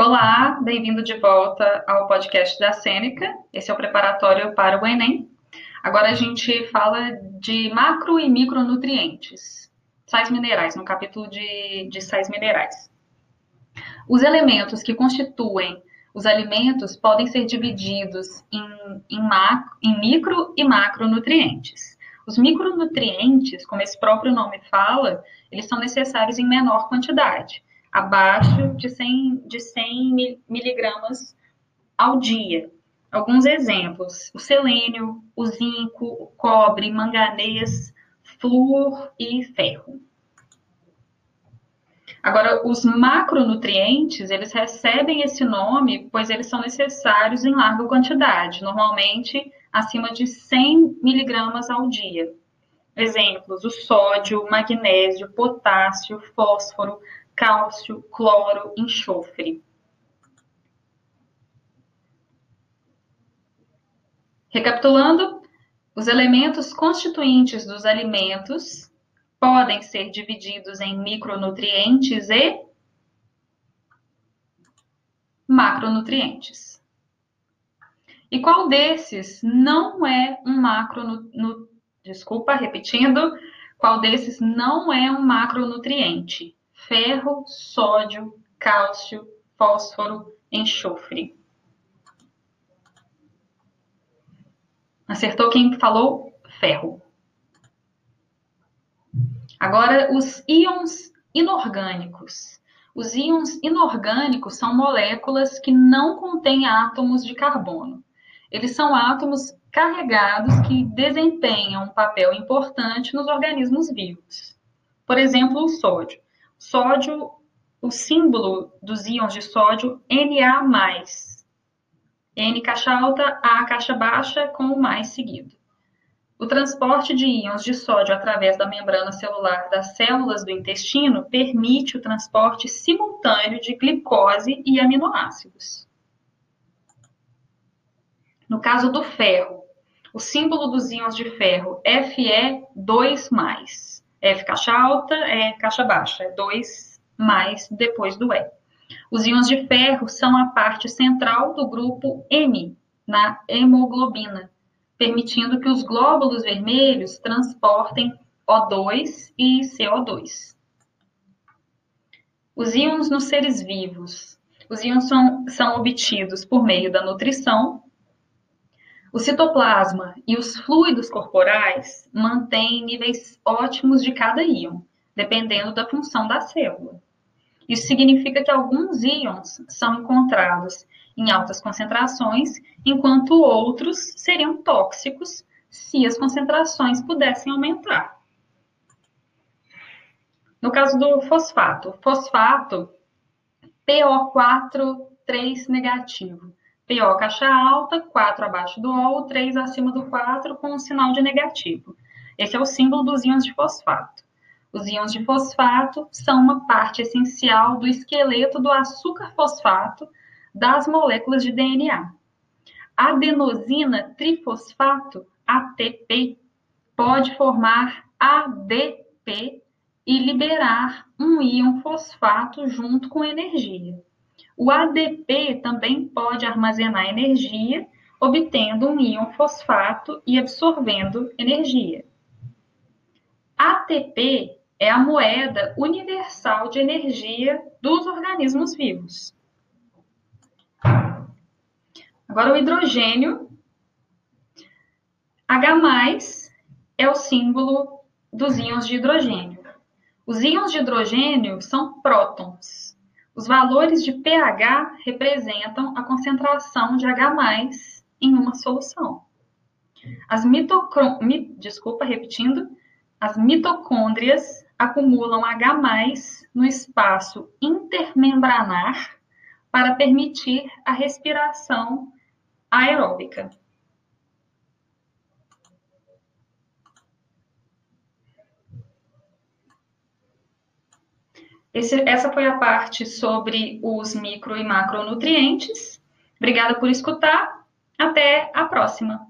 Olá, bem-vindo de volta ao podcast da Sêneca. Esse é o preparatório para o Enem. Agora a gente fala de macro e micronutrientes, sais minerais, no capítulo de, de sais minerais. Os elementos que constituem os alimentos podem ser divididos em, em, macro, em micro e macronutrientes. Os micronutrientes, como esse próprio nome fala, eles são necessários em menor quantidade, abaixo de 100, de 100 miligramas ao dia. Alguns exemplos: o selênio, o zinco, o cobre, manganês, flúor e ferro. Agora, os macronutrientes, eles recebem esse nome pois eles são necessários em larga quantidade, normalmente acima de 100 miligramas ao dia. Exemplos: o sódio, magnésio, potássio, fósforo, cálcio, cloro, enxofre. Recapitulando, os elementos constituintes dos alimentos podem ser divididos em micronutrientes e macronutrientes. E qual desses não é um macro desculpa, repetindo, qual desses não é um macronutriente? Ferro, sódio, cálcio, fósforo, enxofre. Acertou quem falou ferro. Agora, os íons inorgânicos. Os íons inorgânicos são moléculas que não contêm átomos de carbono. Eles são átomos carregados que desempenham um papel importante nos organismos vivos. Por exemplo, o sódio. Sódio, o símbolo dos íons de sódio, Na+. N caixa alta, A caixa baixa, com o mais seguido. O transporte de íons de sódio através da membrana celular das células do intestino permite o transporte simultâneo de glicose e aminoácidos. No caso do ferro, o símbolo dos íons de ferro Fe2+. F caixa alta é caixa baixa, é 2 mais depois do E. Os íons de ferro são a parte central do grupo M na hemoglobina permitindo que os glóbulos vermelhos transportem O2 e CO2. Os íons nos seres vivos. Os íons são, são obtidos por meio da nutrição. O citoplasma e os fluidos corporais mantêm níveis ótimos de cada íon, dependendo da função da célula. Isso significa que alguns íons são encontrados em altas concentrações, enquanto outros seriam tóxicos se as concentrações pudessem aumentar. No caso do fosfato, fosfato PO4 3 negativo. PO caixa alta, 4 abaixo do O, 3 acima do 4 com um sinal de negativo. Esse é o símbolo dos íons de fosfato. Os íons de fosfato são uma parte essencial do esqueleto do açúcar fosfato das moléculas de DNA. Adenosina trifosfato, ATP, pode formar ADP e liberar um íon fosfato junto com energia. O ADP também pode armazenar energia, obtendo um íon fosfato e absorvendo energia. ATP é a moeda universal de energia dos organismos vivos. Agora, o hidrogênio, H+, é o símbolo dos íons de hidrogênio. Os íons de hidrogênio são prótons. Os valores de pH representam a concentração de H+, em uma solução. As mitocôndrias, desculpa, repetindo, as mitocôndrias acumulam H+, no espaço intermembranar para permitir a respiração aeróbica. Esse, essa foi a parte sobre os micro e macronutrientes. Obrigada por escutar. Até a próxima!